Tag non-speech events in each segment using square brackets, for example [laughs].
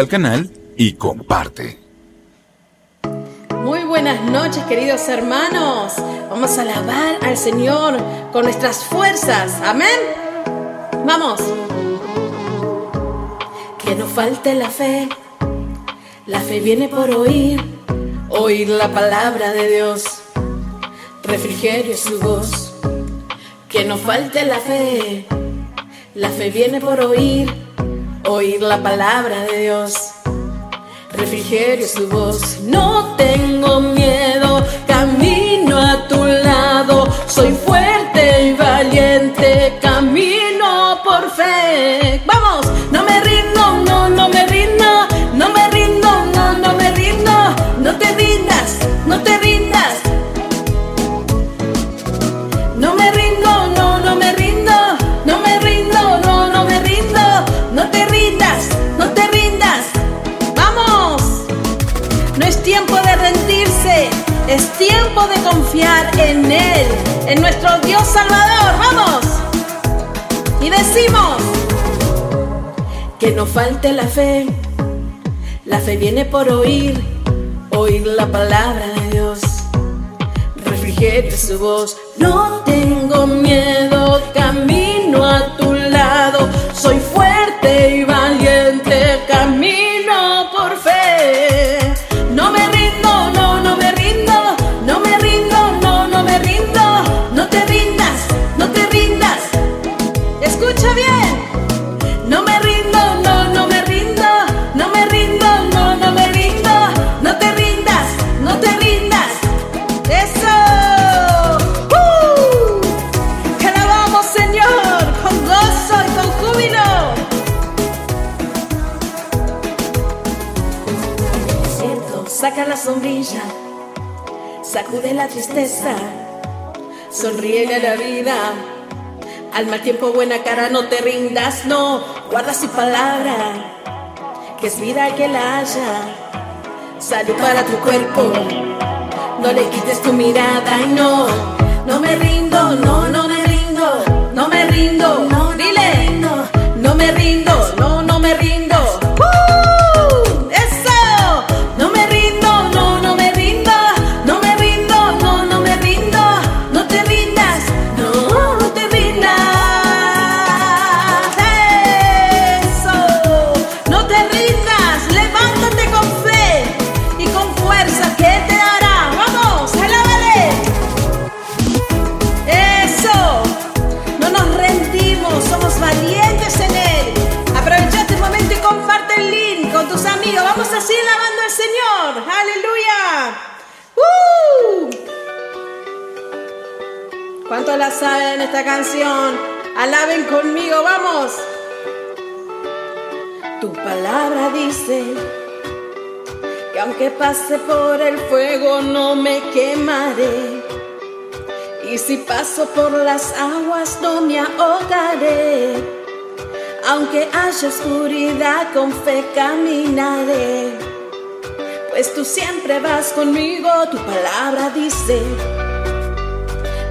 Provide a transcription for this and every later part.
al canal y comparte. Muy buenas noches queridos hermanos. Vamos a alabar al Señor con nuestras fuerzas. Amén. Vamos. Que no falte la fe. La fe viene por oír, oír la palabra de Dios. Refrigerio su voz. Que no falte la fe. La fe viene por oír, oír la palabra de Dios. Refrigerio su voz. No tengo miedo, camino a tu lado. Soy fuerte y valiente, tiempo de confiar en Él, en nuestro Dios Salvador. Vamos. Y decimos que no falte la fe. La fe viene por oír, oír la palabra de Dios. Refrigerio su voz. No tengo la vida. Al mal tiempo, buena cara, no te rindas, no, guarda su palabra, que es vida que la haya. Salud para tu cuerpo, no le quites tu mirada y no, no me rindo, no, no me rindo, no me rindo, no, dile, no me rindo, no, no me rindo. Saben esta canción? Alaben conmigo, vamos. Tu palabra dice que aunque pase por el fuego no me quemaré. Y si paso por las aguas no me ahogaré. Aunque haya oscuridad con fe caminaré. Pues tú siempre vas conmigo, tu palabra dice.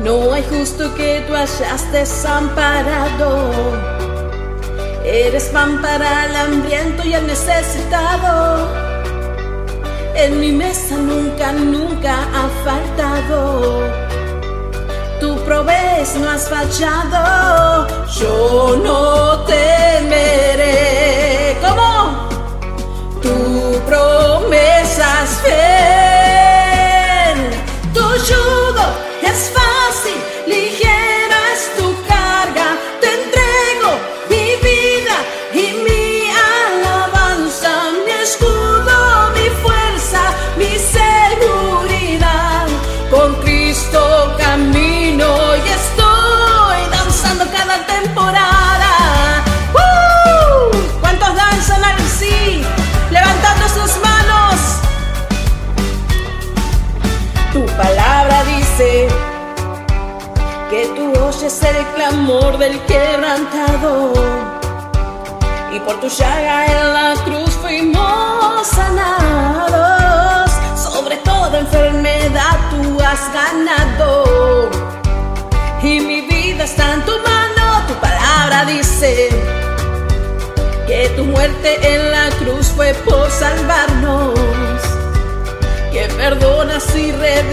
No hay justo que tú hayas desamparado. Eres pan para el hambriento y el necesitado. En mi mesa nunca, nunca ha faltado. Tú provees, no has fallado. Yo no temeré. Clamor del quebrantado. Y por tu llaga en la cruz fuimos sanados. Sobre toda enfermedad tú has ganado. Y mi vida está en tu mano. Tu palabra dice que tu muerte en la cruz fue por salvarnos, que perdonas y redimes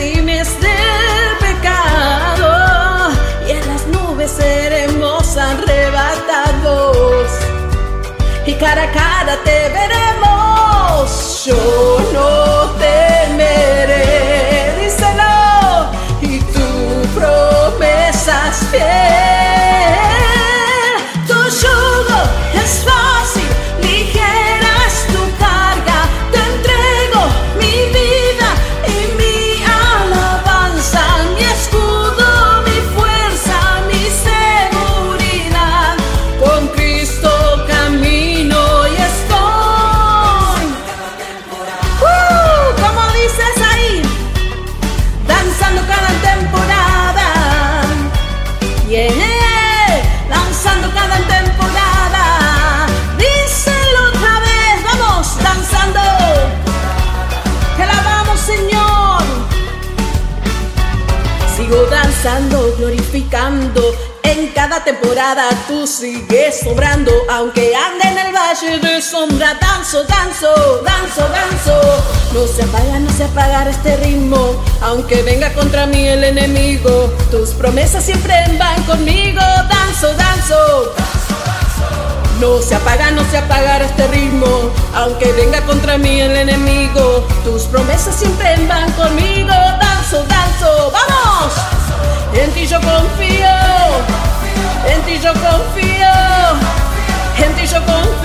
tú sigues sobrando. Aunque ande en el valle de sombra, danzo, danzo, danzo, danzo. No se apaga, no se apaga este ritmo. Aunque venga contra mí el enemigo, tus promesas siempre van conmigo. Danzo, danzo. No se apaga, no se apaga este ritmo. Aunque venga contra mí el enemigo, tus promesas siempre van conmigo. Danzo, danzo, vamos. En ti yo confío, en ti yo confío, en ti yo confío.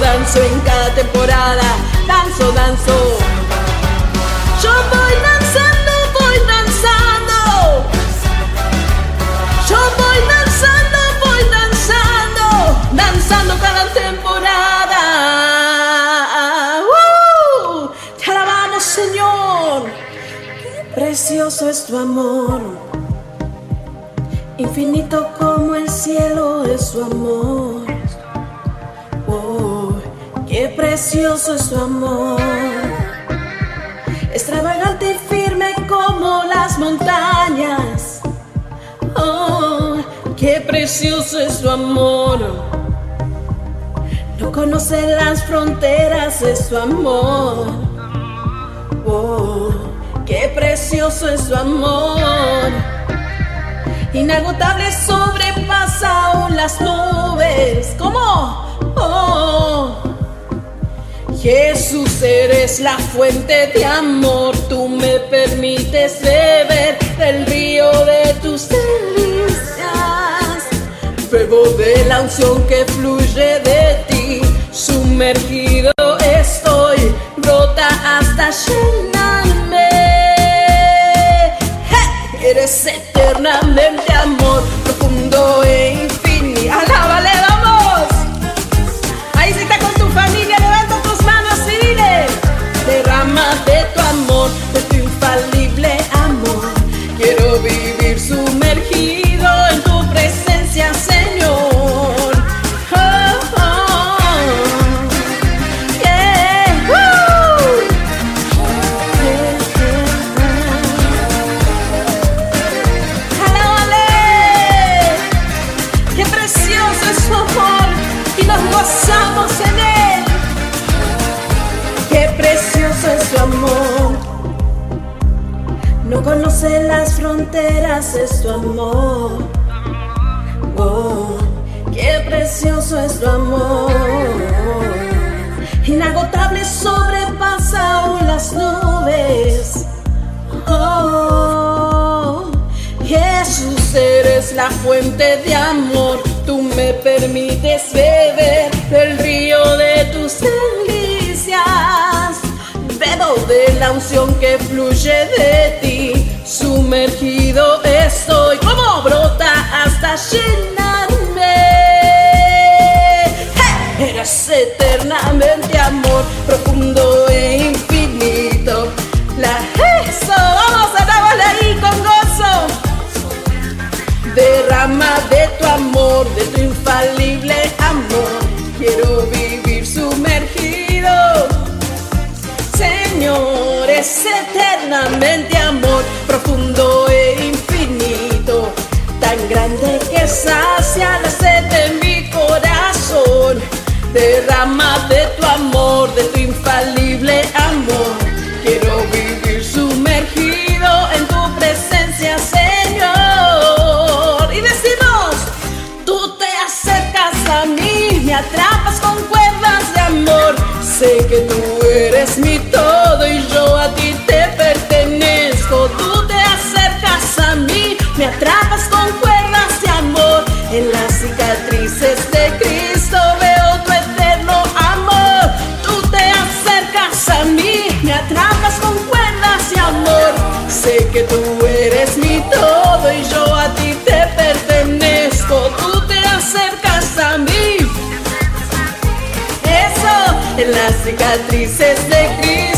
Danzo, en cada temporada. Danzo, danzo. Yo voy danzando, voy danzando. Yo voy danzando, voy danzando. Danzando cada temporada. Te alabamos, Señor. Precioso es tu amor. Infinito como el cielo es su amor. Precioso es tu amor. Extravagante y firme como las montañas. Oh, qué precioso es tu amor. No conoce las fronteras, es tu amor. Oh, qué precioso es tu amor. Inagotable sobrepasa aún las nubes. ¿Cómo? Oh, Jesús, eres la fuente de amor. Tú me permites beber del río de tus delicias. Bebo de la unción que fluye de ti. Sumergido estoy, brota hasta llenarme. ¡Hey! Eres eternamente las fronteras, es tu amor. Oh, qué precioso es tu amor. Inagotable sobrepasa aún las nubes. Oh, Jesús, eres la fuente de amor. Tú me permites beber del río de tus delicias. Bebo de la unción que fluye de ti. Sumergido estoy como brota hasta llenarme. Eres eternamente amor profundo e infinito. La eso, vamos a darle ahí con gozo. Derrama de tu amor, de tu infalible amor. Quiero vivir sumergido. Señor, es eternamente amor, profundo e infinito, tan grande que sacia la sed de mi corazón. Derrama de tu amor, de tu infalible amor. Quiero vivir sumergido en tu presencia, Señor. Y decimos, tú te acercas a mí, me atrapas con cuerdas de amor. Sé que tú eres mi cicatrices de Cristo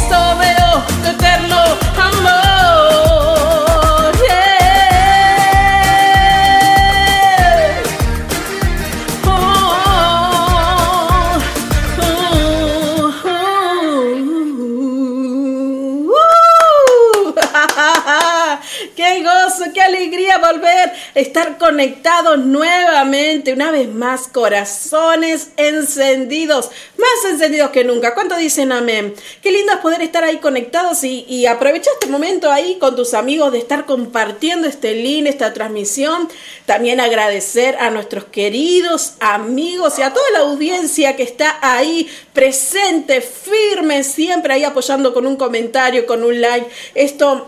estar conectados nuevamente! Una vez más, corazones encendidos, más encendidos que nunca. ¿Cuánto dicen amén? Qué lindo es poder estar ahí conectados y, aprovechar este momento ahí con tus amigos de estar compartiendo este link, esta transmisión. También agradecer a nuestros queridos amigos y a toda la audiencia que está ahí presente, firme, siempre ahí apoyando con un comentario, con un like. Esto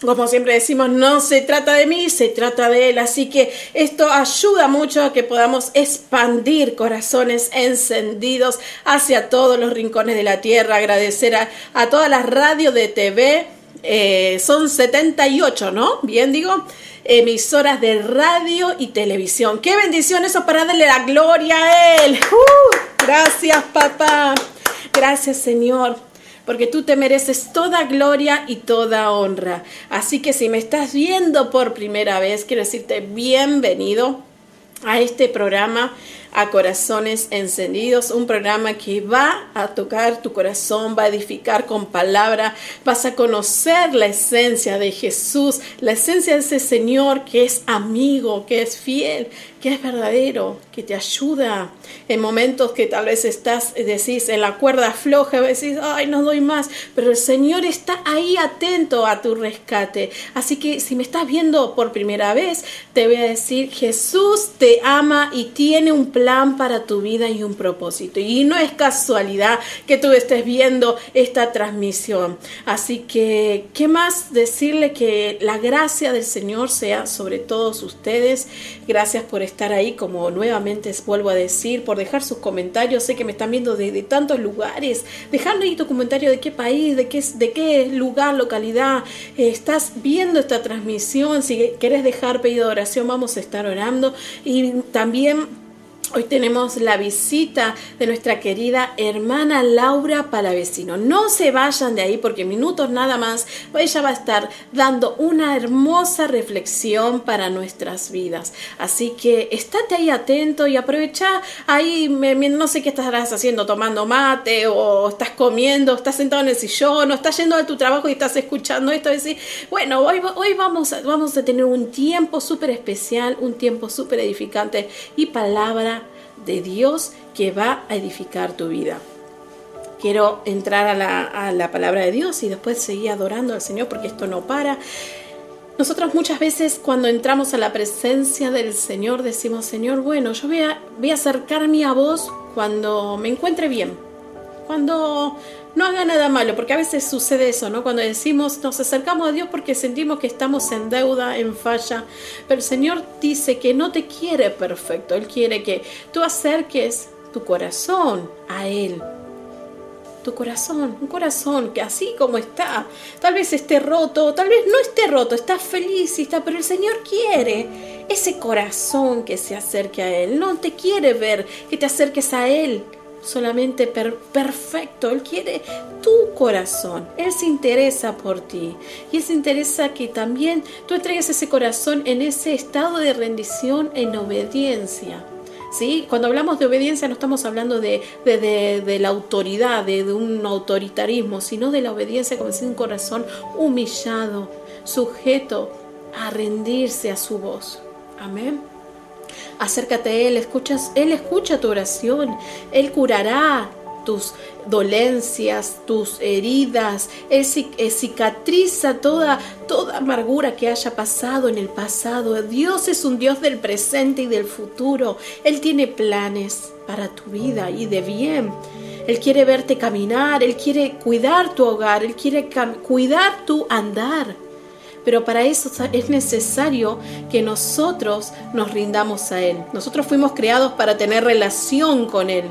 como siempre decimos, no se trata de mí, se trata de Él. Así que esto ayuda mucho a que podamos expandir corazones encendidos hacia todos los rincones de la tierra. Agradecer a, todas las radios de TV. Eh, son 78, ¿no? Bien digo. Emisoras de radio y televisión. Qué bendición eso para darle la gloria a Él. Uh, gracias, papá. Gracias, Señor porque tú te mereces toda gloria y toda honra. Así que si me estás viendo por primera vez, quiero decirte bienvenido a este programa a Corazones Encendidos, un programa que va a tocar tu corazón, va a edificar con palabra, vas a conocer la esencia de Jesús, la esencia de ese Señor que es amigo, que es fiel, que es verdadero, te ayuda en momentos que tal vez estás, decís, en la cuerda floja, decís, ay, no doy más, pero el Señor está ahí atento a tu rescate. Así que si me estás viendo por primera vez, te voy a decir, Jesús te ama y tiene un plan para tu vida y un propósito. Y no es casualidad que tú estés viendo esta transmisión. Así que, ¿qué más decirle que la gracia del Señor sea sobre todos ustedes? Gracias por estar ahí, como nuevamente vuelvo a decir, por dejar sus comentarios. Sé que me están viendo de, de tantos lugares. Dejando ahí tu comentario de qué país, de qué, de qué lugar, localidad eh, estás viendo esta transmisión. Si querés dejar pedido de oración, vamos a estar orando. Y también Hoy tenemos la visita de nuestra querida hermana Laura Palavecino. No se vayan de ahí porque minutos nada más ella va a estar dando una hermosa reflexión para nuestras vidas. Así que estate ahí atento y aprovecha ahí, no sé qué estarás haciendo, tomando mate o estás comiendo, estás sentado en el sillón o estás yendo a tu trabajo y estás escuchando esto decir, bueno, hoy, hoy vamos, vamos a tener un tiempo súper especial, un tiempo súper edificante y palabra de Dios que va a edificar tu vida. Quiero entrar a la, a la, palabra de Dios y después seguir adorando al Señor porque esto no para. Nosotros muchas veces cuando entramos a la presencia del Señor decimos, Señor, bueno, yo voy a, voy a acercarme a vos cuando me encuentre bien, cuando no haga nada malo, porque a veces sucede eso, ¿no? Cuando decimos, nos acercamos a Dios porque sentimos que estamos en deuda, en falla, pero el Señor dice que no te quiere perfecto, Él quiere que tú acerques tu corazón a Él. Tu corazón, un corazón que así como está, tal vez esté roto, tal vez no esté roto, está feliz, está, pero el Señor quiere ese corazón que se acerque a Él. No te quiere ver que te acerques a Él solamente perfecto. Él quiere tu corazón. Él se interesa por ti. Y Él se interesa que también tú entregues ese corazón en ese estado de rendición en obediencia. ¿Sí? Cuando hablamos de obediencia no estamos hablando de, de, la autoridad, de, un autoritarismo, sino de la obediencia como decir un corazón humillado, sujeto a rendirse a su voz. Amén. Acércate a Él, escuchas, Él escucha tu oración, Él curará tus dolencias, tus heridas, Él eh, cicatriza toda, toda amargura que haya pasado en el pasado. Dios es un Dios del presente y del futuro. Él tiene planes para tu vida y de bien. Él quiere verte caminar, Él quiere cuidar tu hogar, Él quiere cuidar tu andar. Pero para eso es necesario que nosotros nos rindamos a Él. Nosotros fuimos creados para tener relación con Él.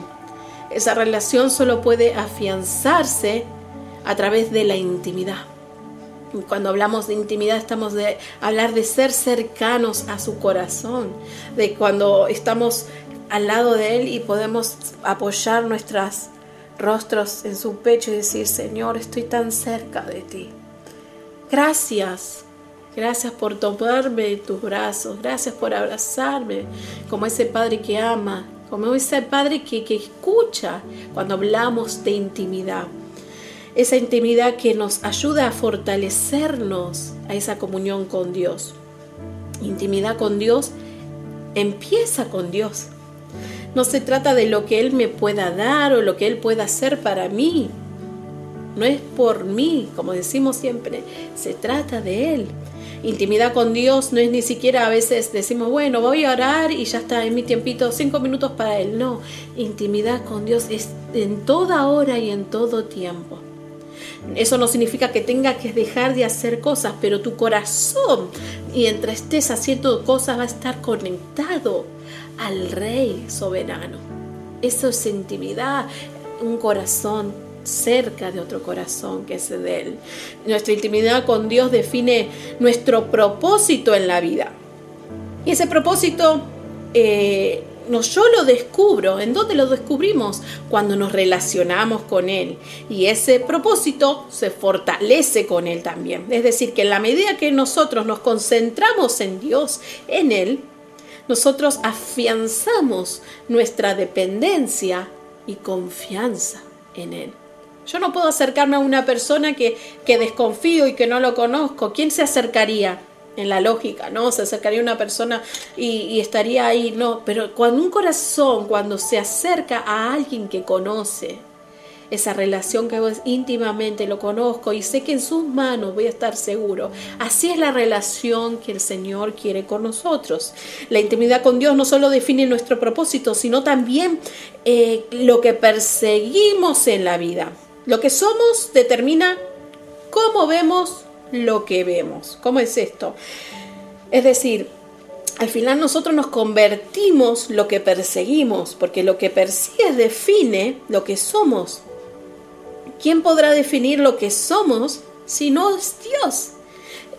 Esa relación solo puede afianzarse a través de la intimidad. Cuando hablamos de intimidad estamos de hablar de ser cercanos a su corazón, de cuando estamos al lado de Él y podemos apoyar nuestros rostros en su pecho y decir, Señor, estoy tan cerca de ti. Gracias. Gracias por tomarme en tus brazos. Gracias por abrazarme como ese Padre que ama, como ese Padre que, que escucha cuando hablamos de intimidad. Esa intimidad que nos ayuda a fortalecernos a esa comunión con Dios. Intimidad con Dios empieza con Dios. No se trata de lo que Él me pueda dar o lo que Él pueda hacer para mí no es por mí, como decimos siempre, se trata de Él. Intimidad con Dios no es ni siquiera a veces decimos, bueno, voy a orar y ya está en mi tiempito, cinco minutos para Él. No, intimidad con Dios es en toda hora y en todo tiempo. Eso no significa que tenga que dejar de hacer cosas, pero tu corazón, mientras estés haciendo cosas, va a estar conectado al Rey soberano. Eso es intimidad, un corazón cerca de otro corazón que es de Él. Nuestra intimidad con Dios define nuestro propósito en la vida. Y ese propósito eh, yo lo descubro. ¿En dónde lo descubrimos? Cuando nos relacionamos con Él. Y ese propósito se fortalece con Él también. Es decir, que en la medida que nosotros nos concentramos en Dios, en Él, nosotros afianzamos nuestra dependencia y confianza en Él. Yo no puedo acercarme a una persona que, que desconfío y que no lo conozco. ¿Quién se acercaría? en la lógica, ¿no? Se acercaría una persona y, estaría ahí, no, pero cuando un corazón, cuando se acerca a alguien que conoce, esa relación que íntimamente lo conozco y sé que en sus manos voy a estar seguro. Así es la relación que el Señor quiere con nosotros. La intimidad con Dios no solo define nuestro propósito, sino también eh, lo que perseguimos en la vida. Lo que somos determina cómo vemos lo que vemos. ¿Cómo es esto? Es decir, al final nosotros nos convertimos lo que perseguimos, porque lo que persigues define lo que somos. ¿Quién podrá definir lo que somos si no es Dios?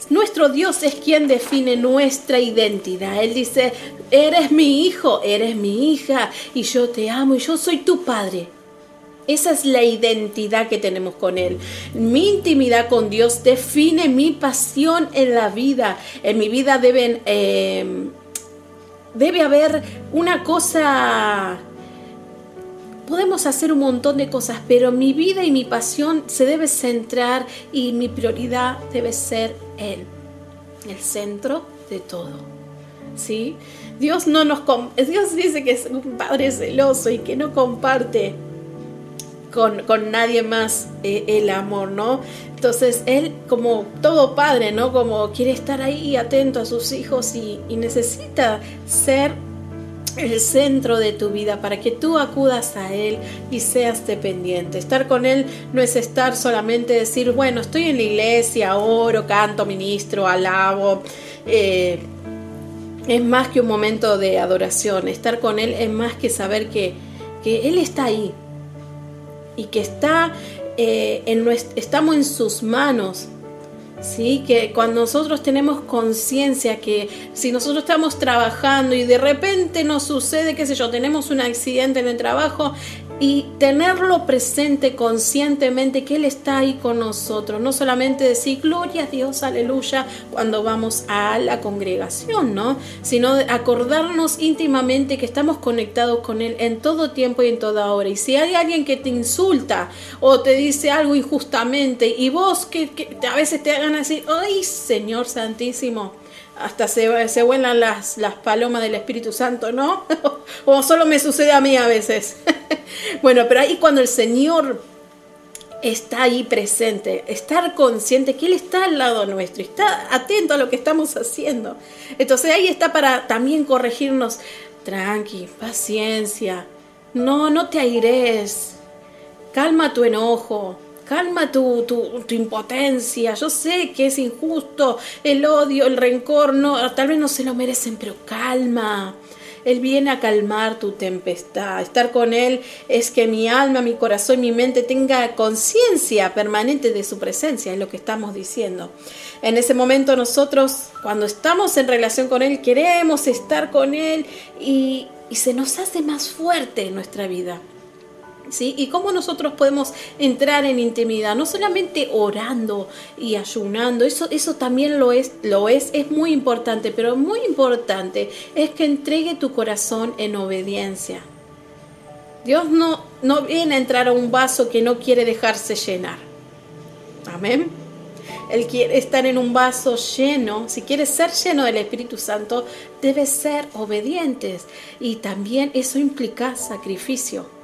Nuestro Dios es quien define nuestra identidad. Él dice, eres mi hijo, eres mi hija, y yo te amo, y yo soy tu padre. Esa es la identidad que tenemos con Él. Mi intimidad con Dios define mi pasión en la vida. En mi vida deben, eh, debe haber una cosa... Podemos hacer un montón de cosas, pero mi vida y mi pasión se debe centrar y mi prioridad debe ser Él, el centro de todo. ¿Sí? Dios no nos Dios dice que es un padre celoso y que no comparte con, nadie más eh, el amor, ¿no? Entonces él, como todo padre, ¿no? Como quiere estar ahí atento a sus hijos y, necesita ser el centro de tu vida, para que tú acudas a Él y seas dependiente. Estar con Él no es estar solamente decir, bueno, estoy en la iglesia, oro, canto, ministro, alabo. Eh, es más que un momento de adoración. Estar con Él es más que saber que, que Él está ahí y que está, eh, en estamos en sus manos ¿sí? Que cuando nosotros tenemos conciencia que si nosotros estamos trabajando y de repente nos sucede, qué sé yo, tenemos un accidente en el trabajo, y tenerlo presente conscientemente que Él está ahí con nosotros, no solamente decir gloria a Dios, aleluya, cuando vamos a la congregación, ¿no? Sino acordarnos íntimamente que estamos conectados con Él en todo tiempo y en toda hora. Y si hay alguien que te insulta o te dice algo injustamente y vos que, a veces te hagan así, ay Señor Santísimo, hasta se, vuelan las, las palomas del Espíritu Santo, ¿no? [laughs] o solo me sucede a mí a veces. [laughs] bueno, pero ahí cuando el Señor está ahí presente, estar consciente que Él está al lado nuestro, está atento a lo que estamos haciendo. Entonces ahí está para también corregirnos, tranqui, paciencia, no, no te aires, calma tu enojo, calma tu, tu, impotencia. Yo sé que es injusto el odio, el rencor, no, tal vez no se lo merecen, pero calma. Él viene a calmar tu tempestad. Estar con Él es que mi alma, mi corazón, mi mente tenga conciencia permanente de su presencia, es lo que estamos diciendo. En ese momento nosotros, cuando estamos en relación con Él, queremos estar con Él y, y se nos hace más fuerte en nuestra vida. ¿Y cómo nosotros podemos entrar en intimidad? No solamente orando y ayunando, eso, eso también lo es, lo es, es muy importante, pero muy importante es que entregue tu corazón en obediencia. Dios no, no viene a entrar a un vaso que no quiere dejarse llenar. Amén. Él quiere estar en un vaso lleno. Si quieres ser lleno del Espíritu Santo, debes ser obedientes. Y también eso implica sacrificio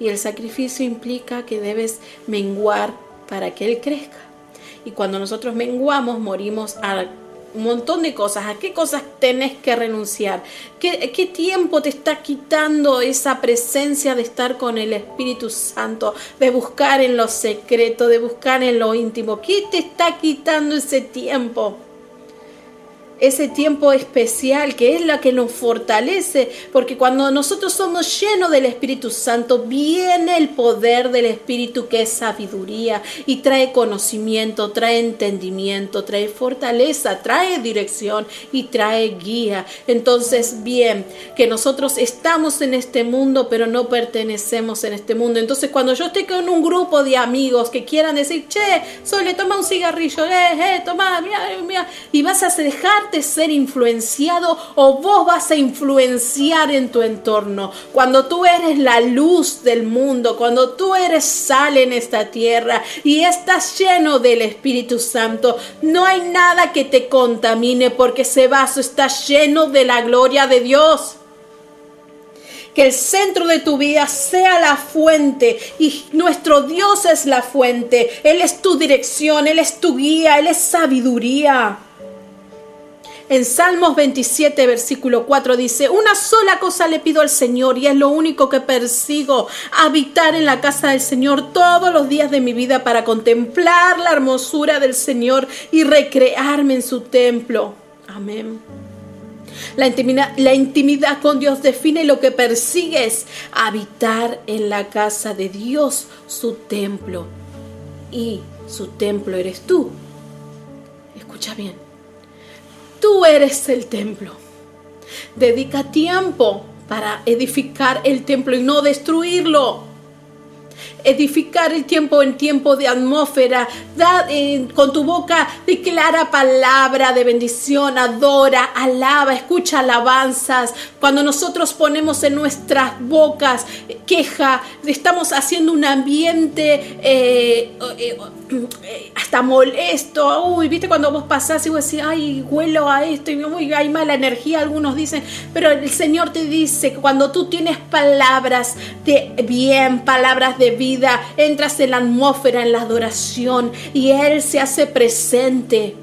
y el sacrificio implica que debes menguar para que Él crezca. Y cuando nosotros menguamos, morimos a un montón de cosas. ¿A qué cosas tenés que renunciar? ¿Qué, ¿Qué, tiempo te está quitando esa presencia de estar con el Espíritu Santo, de buscar en lo secreto, de buscar en lo íntimo? ¿Qué te está quitando ese tiempo? Ese tiempo especial que es la que nos fortalece, porque cuando nosotros somos llenos del Espíritu Santo, viene el poder del Espíritu que es sabiduría y trae conocimiento, trae entendimiento, trae fortaleza, trae dirección y trae guía. Entonces, bien, que nosotros estamos en este mundo, pero no pertenecemos en este mundo. Entonces, cuando yo esté con un grupo de amigos que quieran decir, che, Sole, toma un cigarrillo, eh, eh, toma, mira, mira, y vas a dejarte ser influenciado o vos vas a influenciar en tu entorno. Cuando tú eres la luz del mundo, cuando tú eres sal en esta tierra y estás lleno del Espíritu Santo, no hay nada que te contamine porque ese vaso está lleno de la gloria de Dios que el centro de tu vida sea la fuente y nuestro Dios es la fuente. Él es tu dirección, Él es tu guía, Él es sabiduría. En Salmos 27, versículo 4 dice, una sola cosa le pido al Señor y es lo único que persigo, habitar en la casa del Señor todos los días de mi vida para contemplar la hermosura del Señor y recrearme en su templo. Amén. La intimidad, la intimidad, con Dios define lo que persigues, habitar en la casa de Dios, su templo. Y su templo eres tú. Escucha bien. Tú eres el templo. Dedica tiempo para edificar el templo y no destruirlo edificar el tiempo en tiempo de atmósfera. Da, eh, con tu boca declara palabra de bendición, adora, alaba, escucha alabanzas. Cuando nosotros ponemos en nuestras bocas queja, estamos haciendo un ambiente eh, eh, hasta molesto. Uy, viste cuando vos pasás y vos decís, ay, huelo a esto y hay mala energía, algunos dicen, pero el Señor te dice que cuando tú tienes palabras de bien, palabras de vida, entras en la atmósfera, en la adoración y Él se hace presente.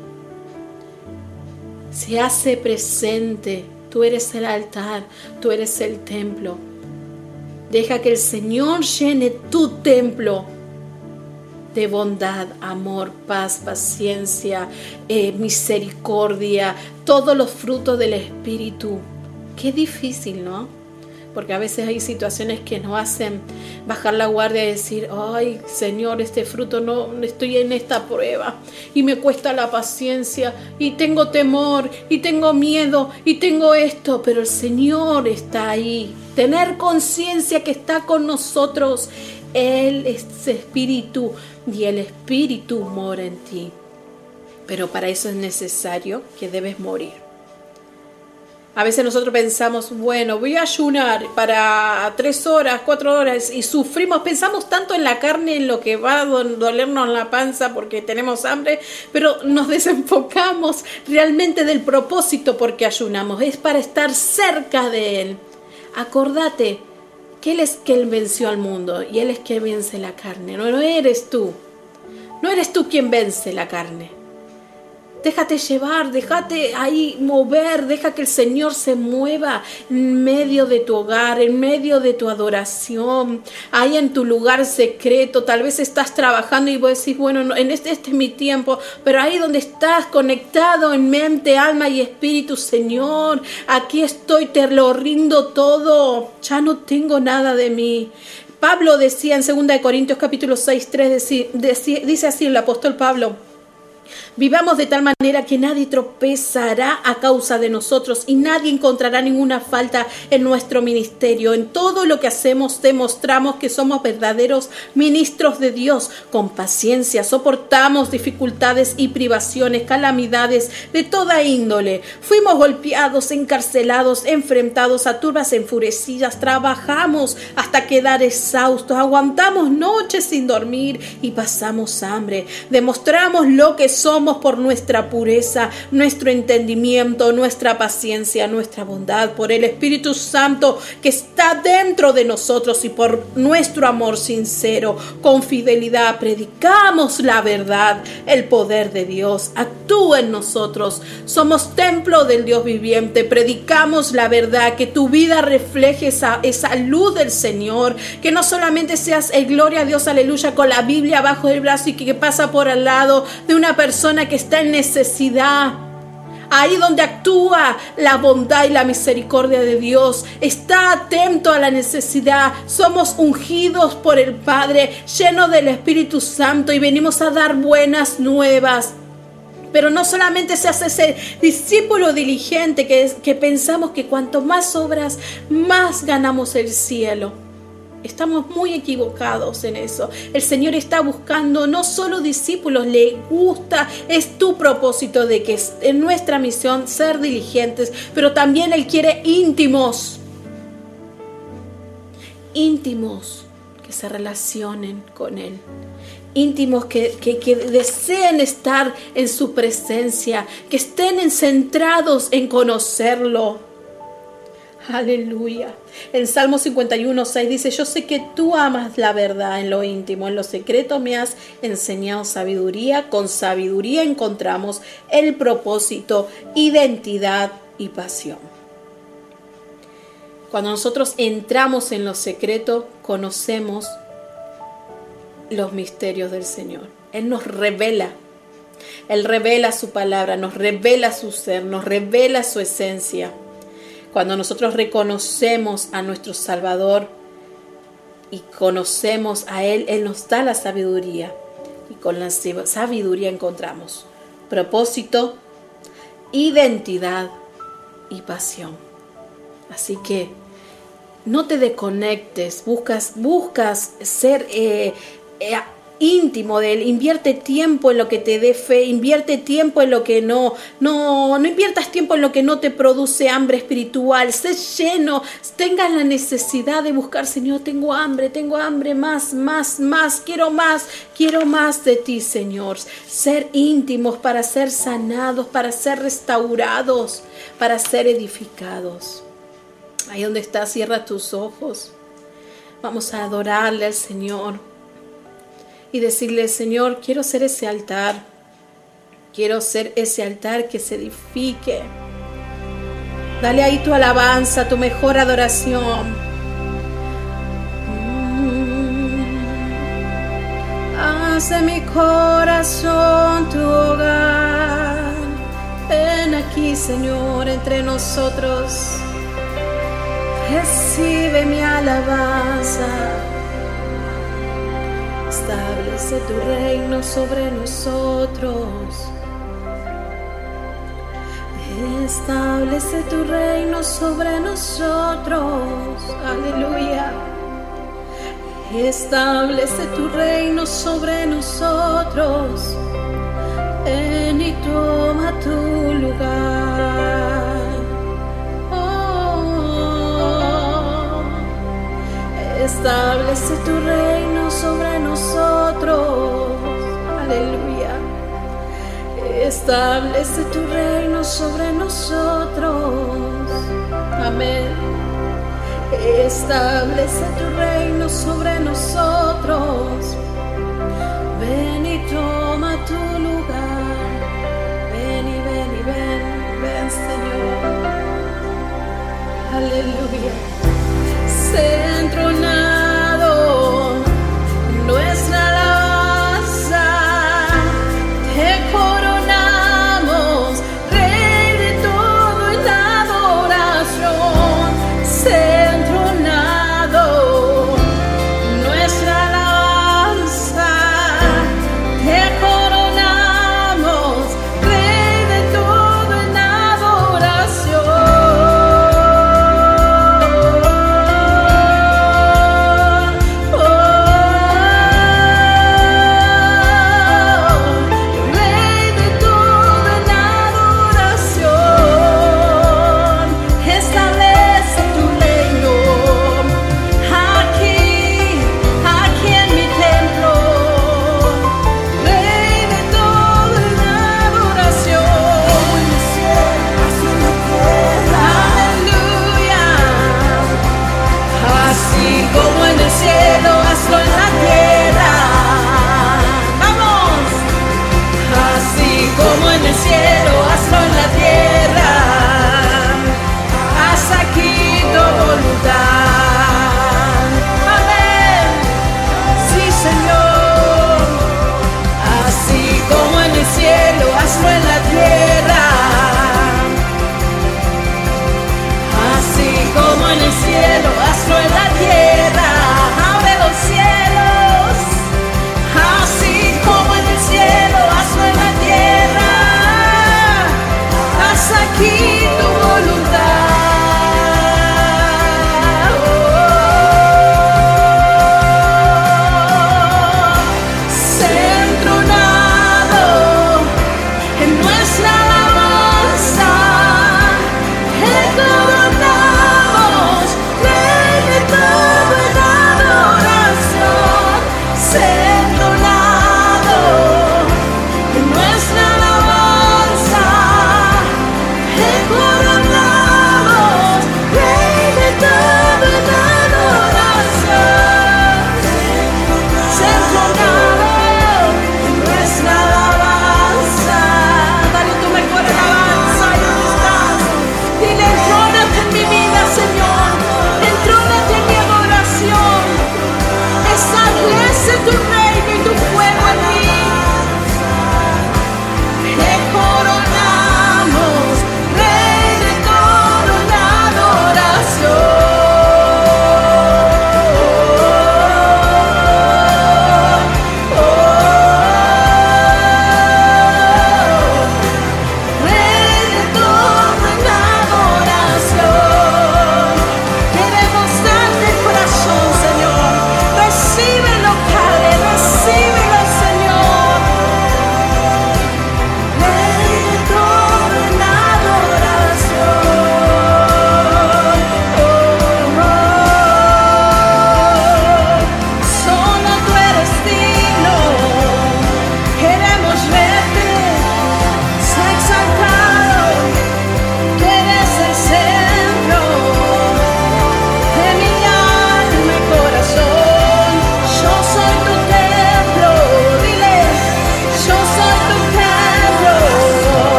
Se hace presente Tú eres el altar, tú eres el templo. Deja que el Señor llene tu templo de bondad, amor, paz, paciencia, eh, misericordia, todos los frutos del Espíritu. Qué difícil, ¿no? Porque a veces hay situaciones que nos hacen bajar la guardia y decir, ay Señor, este fruto no estoy en esta prueba y me cuesta la paciencia y tengo temor y tengo miedo y tengo esto, pero el Señor está ahí. Tener conciencia que está con nosotros. Él es espíritu y el espíritu mora en ti. Pero para eso es necesario que debes morir. A veces nosotros pensamos, bueno, voy a ayunar para tres horas, cuatro horas y sufrimos, pensamos tanto en la carne, en lo que va a dolernos la panza porque tenemos hambre, pero nos [laughs] desenfocamos realmente del propósito porque ayunamos, es para estar cerca de Él. Acordate que Él es que venció al mundo y Él es que vence la carne, no eres tú, no eres tú quien vence la carne. Déjate llevar, déjate ahí mover, deja que el Señor se mueva en medio de tu hogar, en medio de tu adoración, ahí en tu lugar secreto. Tal vez estás trabajando y vos decís, bueno, en este, este es mi tiempo, pero ahí donde estás conectado en mente, alma y espíritu, Señor, aquí estoy, te lo rindo todo, ya no tengo nada de mí. Pablo decía en 2 Corintios capítulo 6, 3, dice así el apóstol Pablo, Vivamos de tal manera que nadie tropezará a causa de nosotros y nadie encontrará ninguna falta en nuestro ministerio. En todo lo que hacemos demostramos que somos verdaderos ministros de Dios. Con paciencia soportamos dificultades y privaciones, calamidades de toda índole. Fuimos golpeados, encarcelados, enfrentados a turbas enfurecidas. Trabajamos hasta quedar exhaustos. Aguantamos noches sin dormir y pasamos hambre. Demostramos lo que somos por nuestra pureza, nuestro entendimiento, nuestra paciencia, nuestra bondad, por el Espíritu Santo que está dentro de nosotros y por nuestro amor sincero, con fidelidad, predicamos la verdad, el poder de Dios actúa en nosotros. Somos templo del Dios viviente, predicamos la verdad, que tu vida refleje esa, esa luz del Señor, que no solamente seas el gloria a Dios, aleluya, con la Biblia bajo el brazo y que pasa por al lado de una persona que está en necesidad. Ahí donde actúa la bondad y la misericordia de Dios. Está atento a la necesidad. Somos ungidos por el Padre, llenos del Espíritu Santo y venimos a dar buenas nuevas. Pero no solamente se hace ese discípulo diligente que, que pensamos que cuanto más obras, más ganamos el cielo. Estamos muy equivocados en eso. El Señor está buscando no solo discípulos, le gusta, es tu propósito de que es en nuestra misión ser diligentes, pero también Él quiere íntimos. Íntimos que se relacionen con Él. Íntimos que, que, que deseen estar en su presencia, que estén centrados en conocerlo Aleluya. En Salmo 51, 6 dice, yo sé que tú amas la verdad en lo íntimo, en lo secreto me has enseñado sabiduría, con sabiduría encontramos el propósito, identidad y pasión. Cuando nosotros entramos en lo secreto, conocemos los misterios del Señor. Él nos revela. Él revela su palabra, nos revela su ser, nos revela su esencia. Cuando nosotros reconocemos a nuestro Salvador y conocemos a Él, Él nos da la sabiduría. Y con la sabiduría encontramos propósito, identidad y pasión. Así que no te desconectes, buscas, buscas ser eh, eh, íntimo de Él. Invierte tiempo en lo que te dé fe, invierte tiempo en lo que no, no, no inviertas tiempo en lo que no te produce hambre espiritual. Sé lleno, tengas la necesidad de buscar, Señor, tengo hambre, tengo hambre, más, más, más, quiero más, quiero más de ti, Señor. Ser íntimos para ser sanados, para ser restaurados, para ser edificados. Ahí donde estás, cierra tus ojos. Vamos a adorarle al Señor y decirle, Señor, quiero ser ese altar, quiero ser ese altar que se edifique. Dale ahí tu alabanza, tu mejor adoración. Mm. Hace mi corazón tu hogar. Ven aquí, Señor, entre nosotros. Recibe mi alabanza. Establece tu reino sobre nosotros. Establece tu reino sobre nosotros. Aleluya. Establece tu reino sobre nosotros. Ven y toma tu lugar. Oh. Establece tu reino sobre nosotros. Aleluya. Establece tu reino sobre nosotros. Amén. Establece tu reino sobre nosotros. Ven y toma tu lugar.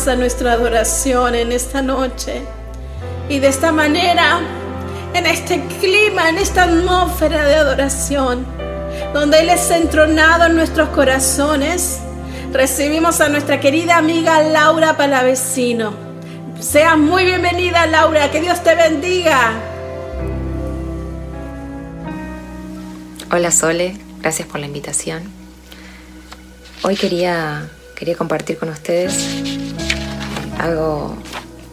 Alabanza, nuestra adoración en esta noche. Y de esta manera, en este clima, en esta atmósfera de adoración, donde Él es entronado en nuestros corazones, recibimos a nuestra querida amiga Laura Palavecino. Sea muy bienvenida, Laura. Que Dios te bendiga. Hola, Sole. Gracias por la invitación. Hoy quería, quería compartir con ustedes algo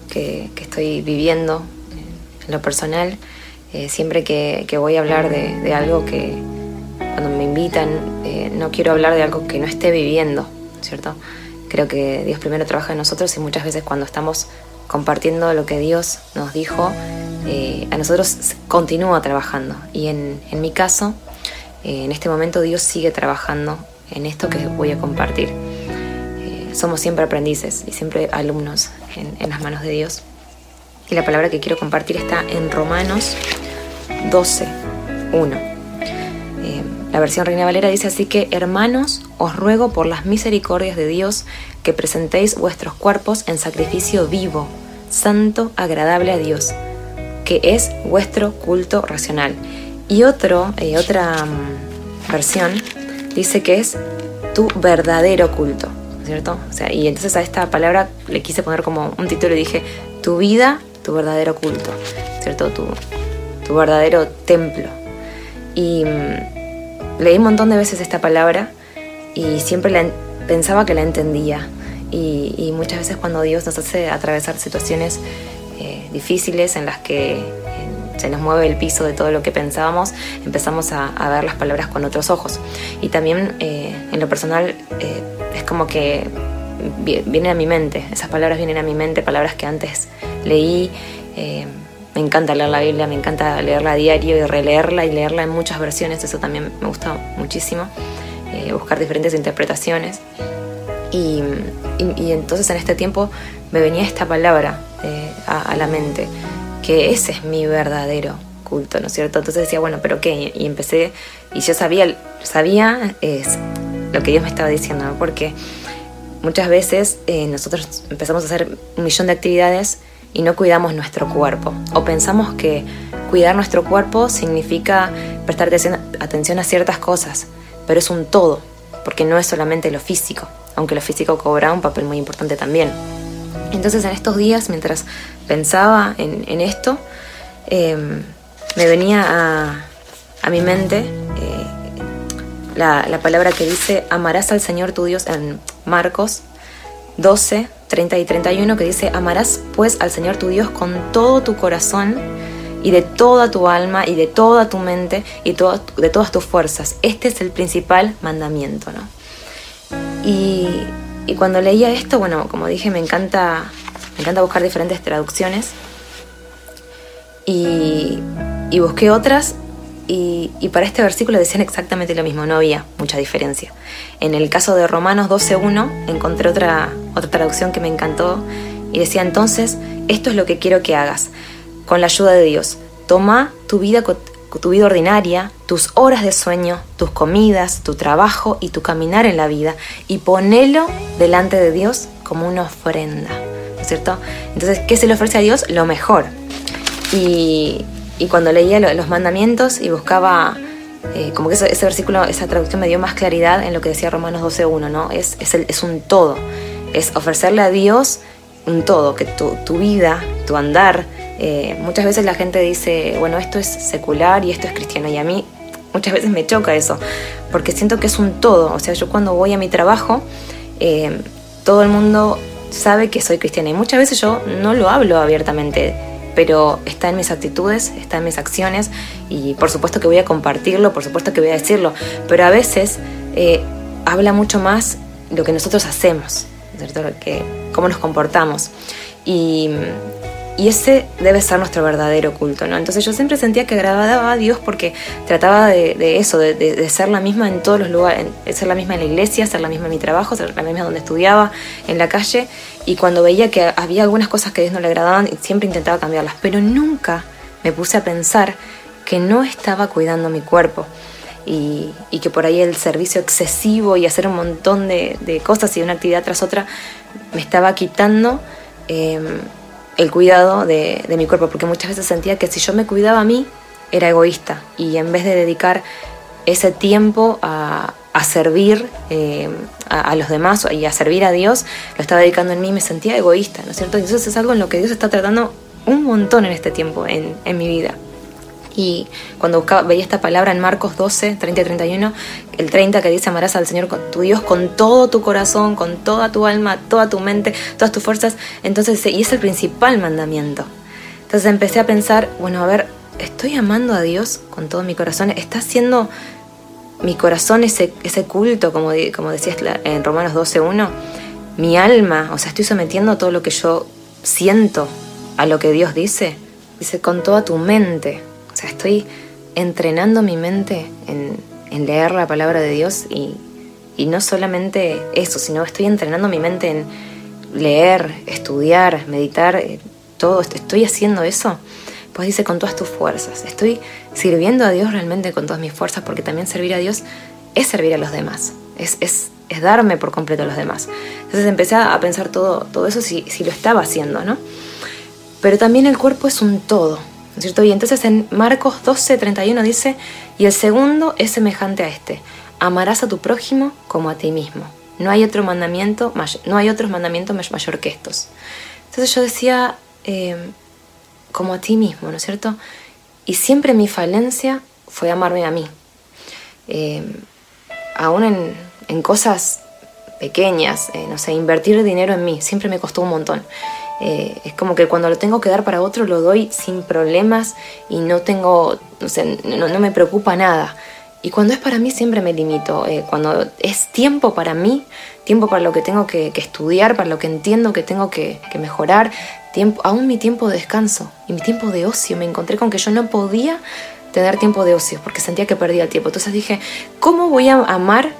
que, estoy viviendo en lo personal. Eh, siempre que, voy a hablar de, algo que cuando me invitan, eh, no quiero hablar de algo que no esté viviendo, ¿cierto? Creo que Dios primero trabaja en nosotros y muchas veces cuando estamos compartiendo lo que Dios nos dijo, eh, a nosotros continúa trabajando. Y en, mi caso, en este momento Dios sigue trabajando en esto que voy a compartir. Somos siempre aprendices y siempre alumnos en, las manos de Dios. Y la palabra que quiero compartir está en Romanos 12, 1. Eh, la versión Reina Valera dice así que, hermanos, os ruego por las misericordias de Dios que presentéis vuestros cuerpos en sacrificio vivo, santo, agradable a Dios, que es vuestro culto racional. Y otro, eh, otra mm, versión dice que es tu verdadero culto. ¿Cierto? O sea, y entonces a esta palabra le quise poner como un título y dije, tu vida, tu verdadero culto, ¿cierto? Tu, tu verdadero templo. Y mm, leí un montón de veces esta palabra y siempre la, pensaba que la entendía. Y, muchas veces cuando Dios nos hace atravesar situaciones eh, difíciles en las que se nos mueve el piso de todo lo que pensábamos, empezamos a, ver las palabras con otros ojos. Y también eh, en lo personal eh, es como que vienen a mi mente, esas palabras vienen a mi mente, palabras que antes leí. Eh, me encanta leer la Biblia, me encanta leerla a diario y releerla y leerla en muchas versiones, eso también me gusta muchísimo, buscar diferentes interpretaciones. Y, entonces en este tiempo me venía esta palabra a la mente que ese es mi verdadero culto, ¿no es cierto? Entonces decía, bueno, pero ¿qué? Y empecé, y yo sabía, sabía es lo que Dios me estaba diciendo. Porque muchas veces eh, nosotros empezamos a hacer un millón de actividades y no cuidamos nuestro cuerpo. O pensamos que cuidar nuestro cuerpo significa prestar atención a ciertas cosas, pero es un todo, porque no es solamente lo físico, aunque lo físico cobra un papel muy importante también. Entonces en estos días, mientras pensaba en, esto, em, me venía a, mi mente eh, la, palabra que dice, amarás al Señor tu Dios en Marcos 12, 30 y 31, que dice, amarás pues al Señor tu Dios con todo tu corazón y de toda tu alma y de toda tu mente y de todas tus fuerzas. Este es el principal mandamiento, ¿no? Y y cuando leía esto, bueno, como dije, me encanta, me encanta buscar diferentes traducciones. Y, busqué otras y, para este versículo decían exactamente lo mismo, no había mucha diferencia. En el caso de Romanos 12.1 encontré otra, otra traducción que me encantó y decía entonces, esto es lo que quiero que hagas, con la ayuda de Dios. Toma tu vida tu vida ordinaria, tus horas de sueño, tus comidas, tu trabajo y tu caminar en la vida y ponelo delante de Dios como una ofrenda, ¿no cierto? Entonces, ¿qué se le ofrece a Dios? Lo mejor. Y, cuando leía los mandamientos y buscaba, eh, como que ese, versículo, esa traducción me dio más claridad en lo que decía Romanos 12.1, ¿no? Es, es, es un todo, es ofrecerle a Dios un todo, que tu, tu vida, tu andar, eh, muchas veces la gente dice, bueno, esto es secular y esto es cristiano, y a mí muchas veces me choca eso, porque siento que es un todo, o sea, yo cuando voy a mi trabajo, eh, todo el mundo sabe que soy cristiana, y muchas veces yo no lo hablo abiertamente, pero está en mis actitudes, está en mis acciones, y por supuesto que voy a compartirlo, por supuesto que voy a decirlo, pero a veces eh, habla mucho más lo que nosotros hacemos, ¿cierto? Que, cómo nos comportamos. Y, y ese debe ser nuestro verdadero culto, ¿no? Entonces yo siempre sentía que agradaba a Dios porque trataba de, eso, de, ser la misma en todos los lugares, ser la misma en la iglesia, ser la misma en mi trabajo, ser la misma donde estudiaba, en la calle. Y cuando veía que había algunas cosas que a Dios no le agradaban, siempre intentaba cambiarlas. Pero nunca me puse a pensar que no estaba cuidando mi cuerpo. y, que por ahí el servicio excesivo y hacer un montón de, cosas y una actividad tras otra me estaba quitando em, el cuidado de, mi cuerpo, porque muchas veces sentía que si yo me cuidaba a mí, era egoísta y en vez de dedicar ese tiempo a, servir em, a, los demás y a servir a Dios, lo estaba dedicando en mí, me sentía egoísta, ¿no es cierto? Entonces es algo en lo que Dios está tratando un montón en este tiempo, en, en mi vida. Y cuando buscaba, veía esta palabra en Marcos 12, 30 y 31, el 30 que dice amarás al Señor tu Dios con todo tu corazón, con toda tu alma, toda tu mente, todas tus fuerzas. Entonces, y es el principal mandamiento. Entonces empecé a pensar, bueno, a ver, ¿estoy amando a Dios con todo mi corazón? ¿Está haciendo mi corazón ese, ese culto, como, como decías en Romanos 12.1? Mi alma, o sea, estoy sometiendo todo lo que yo siento a lo que Dios dice. Dice, con toda tu mente. O sea, estoy entrenando mi mente en, leer la palabra de Dios y, no solamente eso, sino estoy entrenando mi mente en leer, estudiar, meditar, eh, todo. Estoy haciendo eso. Pues dice con todas tus fuerzas. Estoy sirviendo a Dios realmente con todas mis fuerzas porque también servir a Dios es servir a los demás. Es, es, es darme por completo a los demás. Entonces empecé a pensar todo, todo eso si, si lo estaba haciendo, ¿no? Pero también el cuerpo es un todo. Cierto? Y entonces en Marcos 12, 31 dice, y el segundo es semejante a este, amarás a tu prójimo como a ti mismo. No hay otro mandamiento, no hay otros mandamientos mayor que estos. Entonces yo decía, em, como a ti mismo, ¿no es cierto? Y siempre mi falencia fue amarme a mí. Em, aún en, en, cosas pequeñas, eh, no sé, invertir dinero en mí, siempre me costó un montón. Eh, es como que cuando lo tengo que dar para otro lo doy sin problemas y no tengo, no, no, me preocupa nada. Y cuando es para mí siempre me limito. Eh, cuando es tiempo para mí, tiempo para lo que tengo que, estudiar, para lo que entiendo que tengo que, mejorar, tiempo, aún mi tiempo de descanso y mi tiempo de ocio, me encontré con que yo no podía tener tiempo de ocio porque sentía que perdía el tiempo. Entonces dije, ¿cómo voy a amar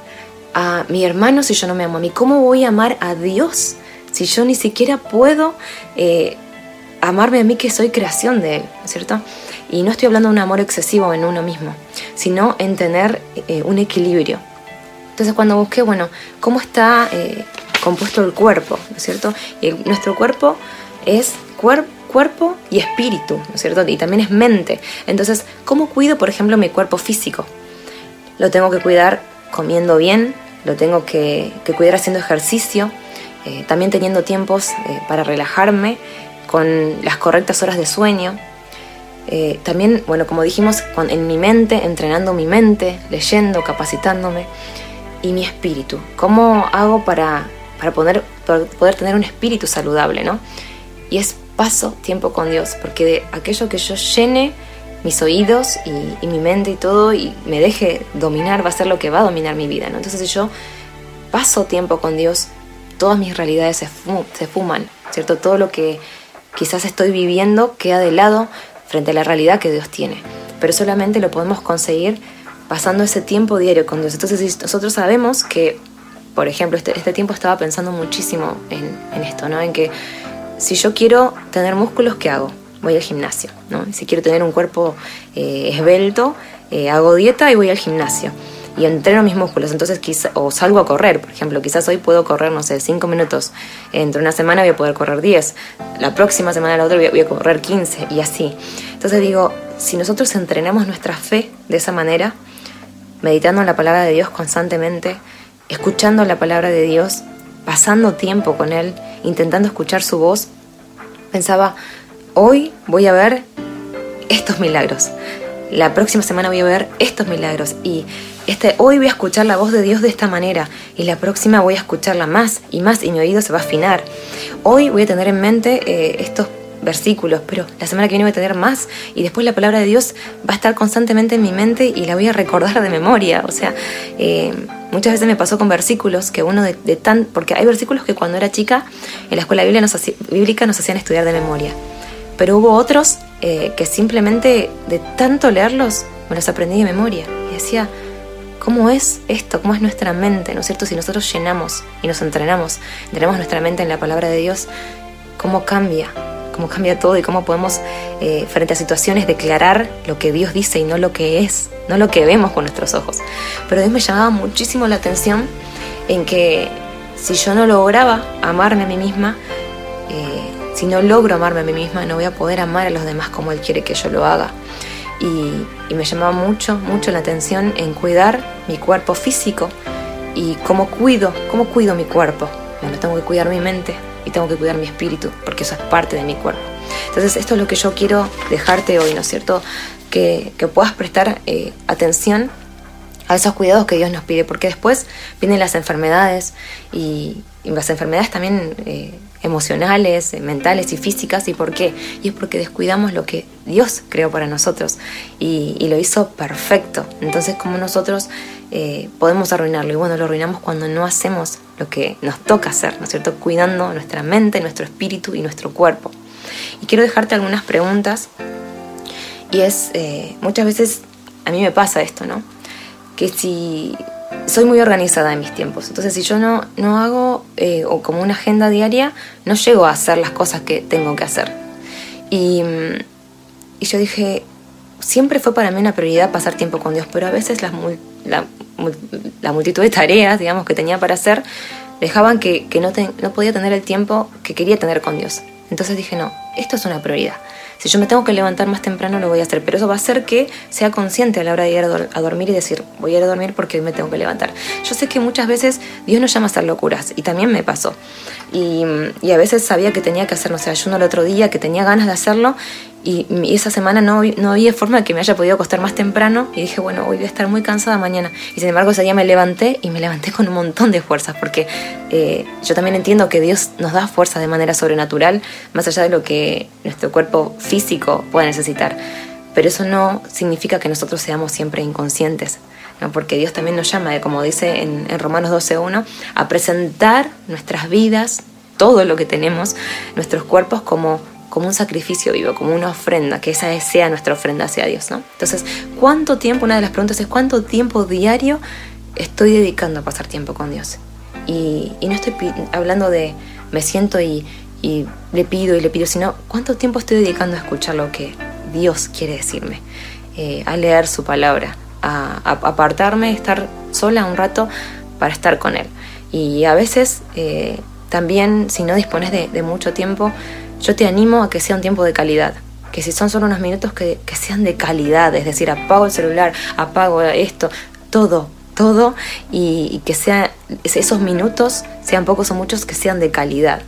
a mi hermano si yo no me amo a mí? ¿Cómo voy a amar a Dios si yo ni siquiera puedo eh, amarme a mí que soy creación de Él, ¿cierto? Y no estoy hablando de un amor excesivo en uno mismo, sino en tener eh, un equilibrio. Entonces cuando busqué, bueno, ¿cómo está eh, compuesto el cuerpo, ¿no es cierto? Y nuestro cuerpo es cuerpo y espíritu, ¿no es cierto? Y también es mente. Entonces, ¿cómo cuido, por ejemplo, mi cuerpo físico? Lo tengo que cuidar comiendo bien, lo tengo que cuidar haciendo ejercicio, eh, también teniendo tiempos eh, para relajarme con las correctas horas de sueño. Eh, también, bueno, como dijimos, en mi mente, entrenando mi mente, leyendo, capacitándome y mi espíritu. ¿Cómo hago para, para, poder, poder tener un espíritu saludable, no? Y es paso tiempo con Dios, porque de aquello que yo llene mis oídos y, y, mi mente y todo y me deje dominar va a ser lo que va a dominar mi vida, ¿no? Entonces si yo paso tiempo con Dios, todas mis realidades se, fuman, ¿cierto? Todo lo que quizás estoy viviendo queda de lado frente a la realidad que Dios tiene. Pero solamente lo podemos conseguir pasando ese tiempo diario con Dios. Entonces nosotros sabemos que, por ejemplo, este, este tiempo estaba pensando muchísimo en, esto, ¿no? En que si yo quiero tener músculos, ¿qué hago? Voy al gimnasio, ¿no? Si quiero tener un cuerpo eh, esbelto, eh, hago dieta y voy al gimnasio y entreno mis músculos, entonces quizá, o salgo a correr, por ejemplo, quizás hoy puedo correr, no sé, 5 minutos, entre una semana voy a poder correr 10, la próxima semana la otra voy a, correr 15 y así. Entonces digo, si nosotros entrenamos nuestra fe de esa manera, meditando la palabra de Dios constantemente, escuchando la palabra de Dios, pasando tiempo con Él, intentando escuchar su voz, pensaba, hoy voy a ver estos milagros. La próxima semana voy a ver estos milagros y este, hoy voy a escuchar la voz de Dios de esta manera y la próxima voy a escucharla más y más y mi oído se va a afinar. Hoy voy a tener en mente eh, estos versículos, pero la semana que viene voy a tener más y después la palabra de Dios va a estar constantemente en mi mente y la voy a recordar de memoria. O sea, eh, muchas veces me pasó con versículos que uno de, tan... porque hay versículos que cuando era chica en la escuela bíblica nos hacían estudiar de memoria, pero hubo otros eh, que simplemente de tanto leerlos me los aprendí de memoria y decía, ¿Cómo es esto? ¿Cómo es nuestra mente? ¿No es cierto? Si nosotros llenamos y nos entrenamos, tenemos nuestra mente en la palabra de Dios, ¿cómo cambia? cómo cambia todo y cómo podemos eh, frente a situaciones declarar lo que Dios dice y no lo que es, no lo que vemos con nuestros ojos. Pero Dios me llamaba muchísimo la atención en que si yo no lograba amarme a mí misma, eh, si no logro amarme a mí misma, no voy a poder amar a los demás como Él quiere que yo lo haga. Y, me llamaba mucho, mucho la atención en cuidar mi cuerpo físico y cómo cuido, cómo cuido mi cuerpo. Bueno, tengo que cuidar mi mente y tengo que cuidar mi espíritu, porque eso es parte de mi cuerpo. Entonces, esto es lo que yo quiero dejarte hoy, ¿no es cierto? Que, que puedas prestar eh, atención a esos cuidados que Dios nos pide, porque después vienen las enfermedades y, y las enfermedades también eh, emocionales, eh, mentales y físicas. ¿Y por qué? Y es porque descuidamos lo que Dios creó para nosotros y, lo hizo perfecto. Entonces, como nosotros eh, podemos arruinarlo? Y bueno, lo arruinamos cuando no hacemos lo que nos toca hacer, ¿no es cierto? Cuidando nuestra mente, nuestro espíritu y nuestro cuerpo. Y quiero dejarte algunas preguntas. Y es, muchas veces a mí me pasa esto, ¿no? que si soy muy organizada en mis tiempos, entonces si yo no, no hago eh, o como una agenda diaria, no llego a hacer las cosas que tengo que hacer. Y, y yo dije, siempre fue para mí una prioridad pasar tiempo con Dios, pero a veces las, la, la, multitud de tareas, digamos, que tenía para hacer, dejaban que, que no, te, no podía tener el tiempo que quería tener con Dios. Entonces dije, no, esto es una prioridad. Si yo me tengo que levantar más temprano, lo voy a hacer, pero eso va a hacer que sea consciente a la hora de ir a, dormir y decir, voy a ir a dormir porque hoy me tengo que levantar. Yo sé que muchas veces Dios nos llama a hacer locuras y también me pasó. Y, a veces sabía que tenía que hacer, no ayuno el otro día, que tenía ganas de hacerlo y, esa semana no, no había forma de que me haya podido acostar más temprano y dije, bueno, hoy voy a estar muy cansada mañana. Y sin embargo ese día me levanté y me levanté con un montón de fuerzas porque eh, yo también entiendo que Dios nos da fuerza de manera sobrenatural más allá de lo que nuestro cuerpo físico pueda necesitar. Pero eso no significa que nosotros seamos siempre inconscientes. porque Dios también nos llama, como dice en, en Romanos 12.1, a presentar nuestras vidas, todo lo que tenemos, nuestros cuerpos como como un sacrificio vivo, como una ofrenda, que esa sea nuestra ofrenda hacia Dios, ¿no? Entonces, ¿cuánto tiempo, una de las preguntas es cuánto tiempo diario estoy dedicando a pasar tiempo con Dios? Y, no estoy hablando de me siento y, le pido y le pido, sino cuánto tiempo estoy dedicando a escuchar lo que Dios quiere decirme, eh, a leer su palabra, a, apartarme, estar sola un rato para estar con Él. Y a veces eh, también, si no dispones de mucho tiempo, yo te animo a que sea un tiempo de calidad. Que si son solo unos minutos, que, sean de calidad. Es decir, apago el celular, apago esto, todo, todo. Y, que sea, esos minutos, sean pocos o muchos, que sean de calidad.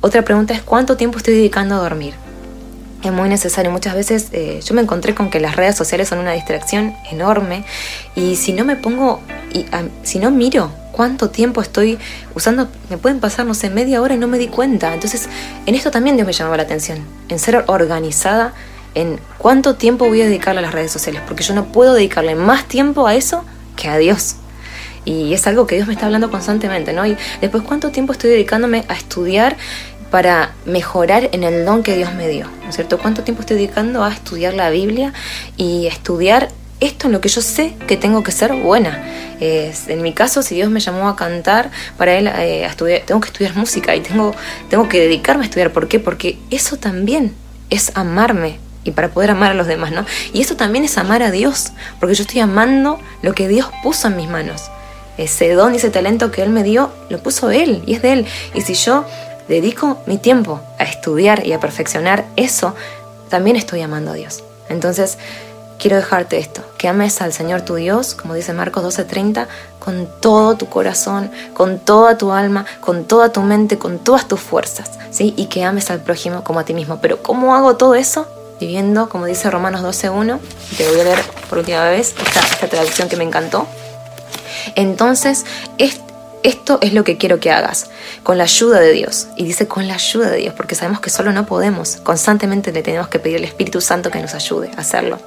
Otra pregunta es, ¿cuánto tiempo estoy dedicando a dormir? es muy necesario. Muchas veces eh, yo me encontré con que las redes sociales son una distracción enorme y si no me pongo, y, si no miro cuánto tiempo estoy usando, me pueden pasar, no sé, media hora y no me di cuenta. Entonces, en esto también Dios me llamaba la atención, en ser organizada, en cuánto tiempo voy a dedicarle a las redes sociales, porque yo no puedo dedicarle más tiempo a eso que a Dios. Y es algo que Dios me está hablando constantemente, ¿no? Y después, ¿cuánto tiempo estoy dedicándome a estudiar para mejorar en el don que Dios me dio? ¿No es cierto? ¿Cuánto tiempo estoy dedicando a estudiar la Biblia y estudiar esto en lo que yo sé que tengo que ser buena. en mi caso, si Dios me llamó a cantar, para Él eh, estudiar, tengo que estudiar música y tengo, tengo que dedicarme a estudiar. ¿Por qué? Porque eso también es amarme y para poder amar a los demás, ¿no? Y eso también es amar a Dios, porque yo estoy amando lo que Dios puso en mis manos. Ese don y ese talento que Él me dio, lo puso Él y es de Él. Y si yo dedico mi tiempo a estudiar y a perfeccionar eso, también estoy amando a Dios. Entonces, quiero dejarte esto, que ames al Señor tu Dios, como dice Marcos 12:30, con todo tu corazón, con toda tu alma, con toda tu mente, con todas tus fuerzas, ¿sí? Y que ames al prójimo como a ti mismo. Pero ¿cómo hago todo eso? Viviendo, como dice Romanos 12:1, y te voy a leer por última vez esta, traducción que me encantó. Entonces, este esto es lo que quiero que hagas, con la ayuda de Dios. Y dice con la ayuda de Dios, porque sabemos que solo no podemos. Constantemente le tenemos que pedir al Espíritu Santo que nos ayude a hacerlo.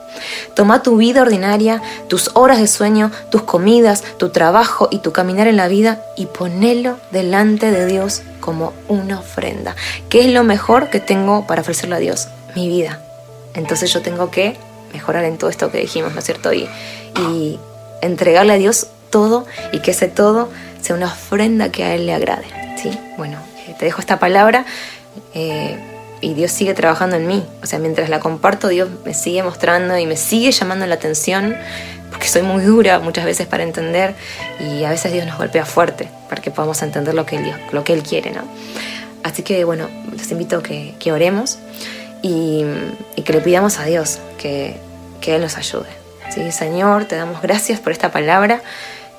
Toma tu vida ordinaria, tus horas de sueño, tus comidas, tu trabajo y tu caminar en la vida y ponelo delante de Dios como una ofrenda. ¿Qué es lo mejor que tengo para ofrecerle a Dios? Mi vida. Entonces yo tengo que mejorar en todo esto que dijimos, ¿no es cierto? Y, y entregarle a Dios todo y que ese todo sea una ofrenda que a Él le agrade. ¿sí? Bueno, eh, te dejo esta palabra. Eh, y Dios sigue trabajando en mí. O sea, mientras la comparto, Dios me sigue mostrando y me sigue llamando la atención, porque soy muy dura muchas veces para entender y a veces Dios nos golpea fuerte para que podamos entender lo que Él, lo que él quiere, ¿no? Así que bueno, les invito a que, que oremos y, y, que le pidamos a Dios que, que Él nos ayude. ¿sí? Señor, te damos gracias por esta palabra,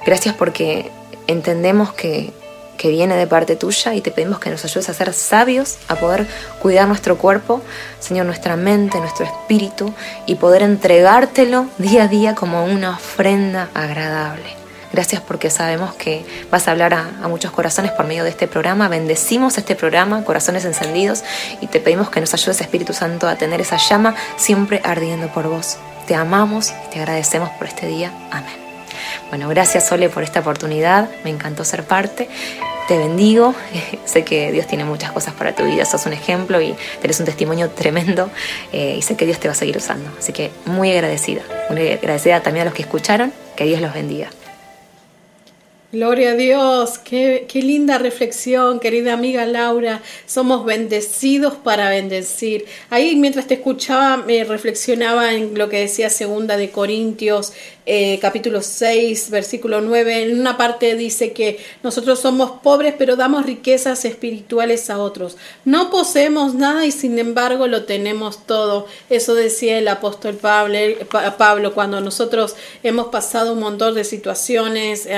gracias porque entendemos que que viene de parte tuya y te pedimos que nos ayudes a ser sabios, a poder cuidar nuestro cuerpo, Señor, nuestra mente, nuestro espíritu y poder entregártelo día a día como una ofrenda agradable. Gracias porque sabemos que vas a hablar a, a, muchos corazones por medio de este programa. Bendecimos este programa, corazones encendidos, y te pedimos que nos ayudes, Espíritu Santo, a tener esa llama siempre ardiendo por vos. Te amamos y te agradecemos por este día. Amén. Bueno, gracias Sole por esta oportunidad, me encantó ser parte. Te bendigo, [laughs] sé que Dios tiene muchas cosas para tu vida, sos un ejemplo y tenés un testimonio tremendo eh, y sé que Dios te va a seguir usando. Así que muy agradecida, muy agradecida también a los que escucharon, que Dios los bendiga. Gloria a Dios, qué, qué, linda reflexión, querida amiga Laura. Somos bendecidos para bendecir. Ahí mientras te escuchaba me reflexionaba en lo que decía segunda de Corintios eh, capítulo 6, versículo 9, en una parte dice que nosotros somos pobres pero damos riquezas espirituales a otros. No poseemos nada y sin embargo lo tenemos todo. Eso decía el apóstol Pablo, Pablo cuando nosotros hemos pasado un montón de situaciones, eh,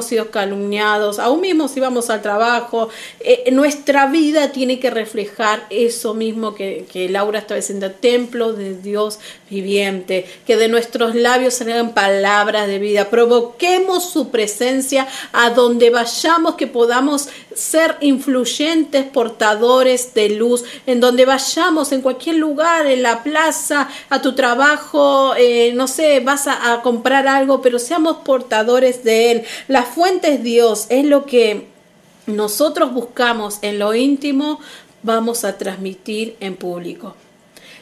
hemos sido calumniados, aún mismo si vamos al trabajo, eh, nuestra vida tiene que reflejar eso mismo que, Laura estaba diciendo, templo de Dios viviente, que de nuestros labios salgan palabras de vida, provoquemos su presencia a donde vayamos, que podamos ser influyentes, portadores de luz, en donde vayamos, en cualquier lugar, en la plaza, a tu trabajo, eh, no sé, vas a, a comprar algo, pero seamos portadores de Él. La fuente es Dios, es lo que nosotros buscamos en lo íntimo, vamos a transmitir en público.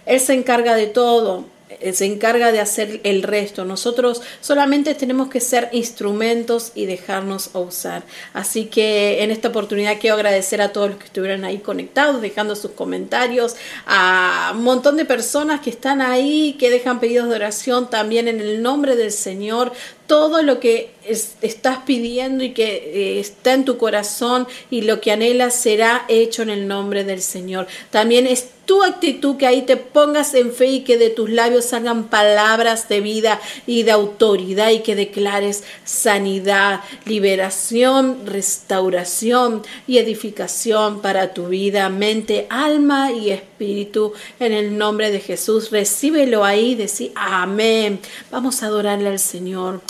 Él se encarga de todo. Eh, se encarga de hacer el resto. Nosotros solamente tenemos que ser instrumentos y dejarnos usar. Así que en esta oportunidad quiero agradecer a todos los que estuvieron ahí conectados, dejando sus comentarios, a un montón de personas que están ahí, que dejan pedidos de oración también en el nombre del Señor todo lo que estás pidiendo y que eh, está en tu corazón y lo que anhelas será hecho en el nombre del Señor. También es tu actitud que ahí te pongas en fe y que de tus labios salgan palabras de vida y de autoridad y que declares sanidad, liberación, restauración y edificación para tu vida, mente, alma y espíritu. En el nombre de Jesús, recíbelo ahí, decir amén. Vamos a adorarle al Señor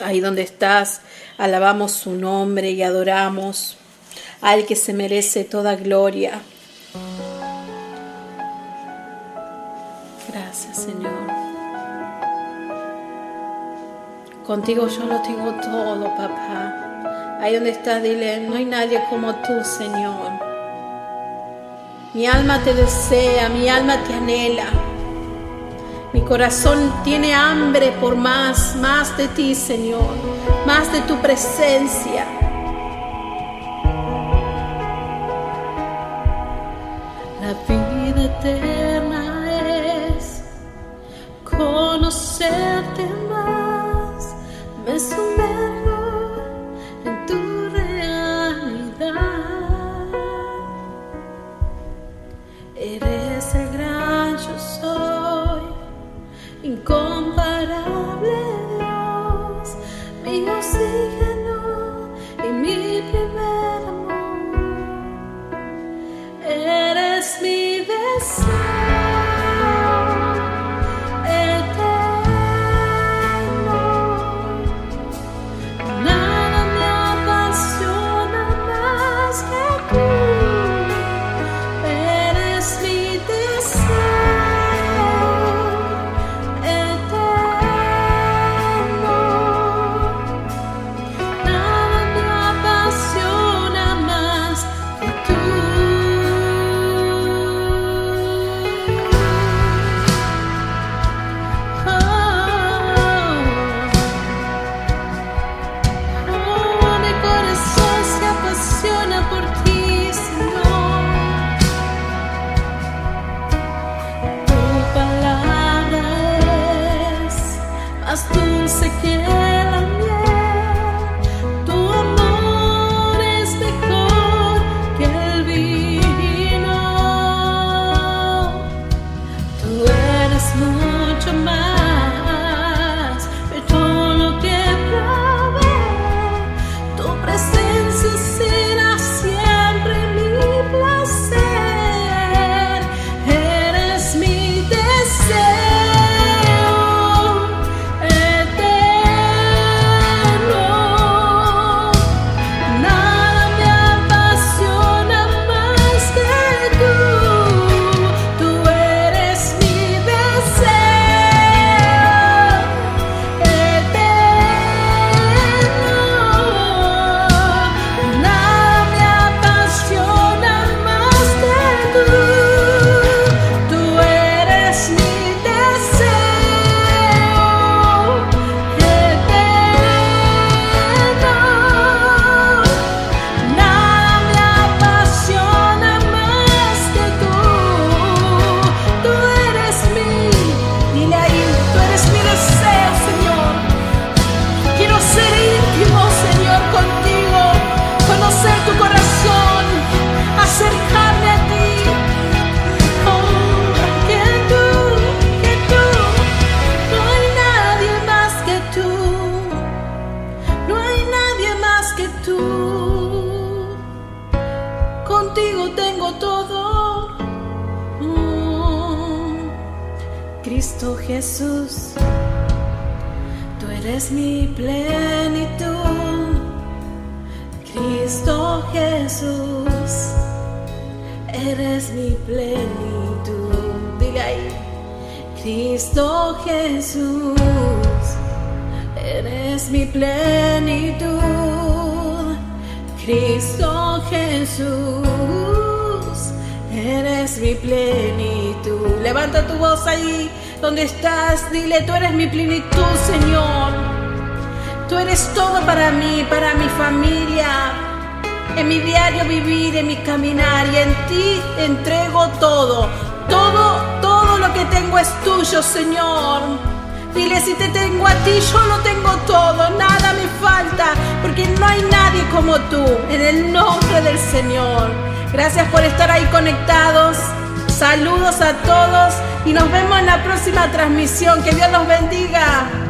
ahí donde estás, alabamos su nombre y adoramos al que se merece toda gloria. Gracias, Señor. Contigo yo lo tengo todo, papá. Ahí donde estás, dile, no hay nadie como tú, Señor. Mi alma te desea, mi alma te anhela. Corazón tiene hambre por más, más de ti, Señor, más de tu presencia. La vida eterna es conocerte más, me sumerjo Ahí donde estás, dile, tú eres mi plenitud, Señor. Tú eres todo para mí, para mi familia, en mi diario vivir, en mi caminar y en ti entrego todo. Todo, todo lo que tengo es tuyo, Señor. Dile, si te tengo a ti, yo lo tengo todo, nada me falta, porque no hay nadie como tú, en el nombre del Señor. Gracias por estar ahí conectados. Saludos a todos y nos vemos en la próxima transmisión. Que Dios los bendiga.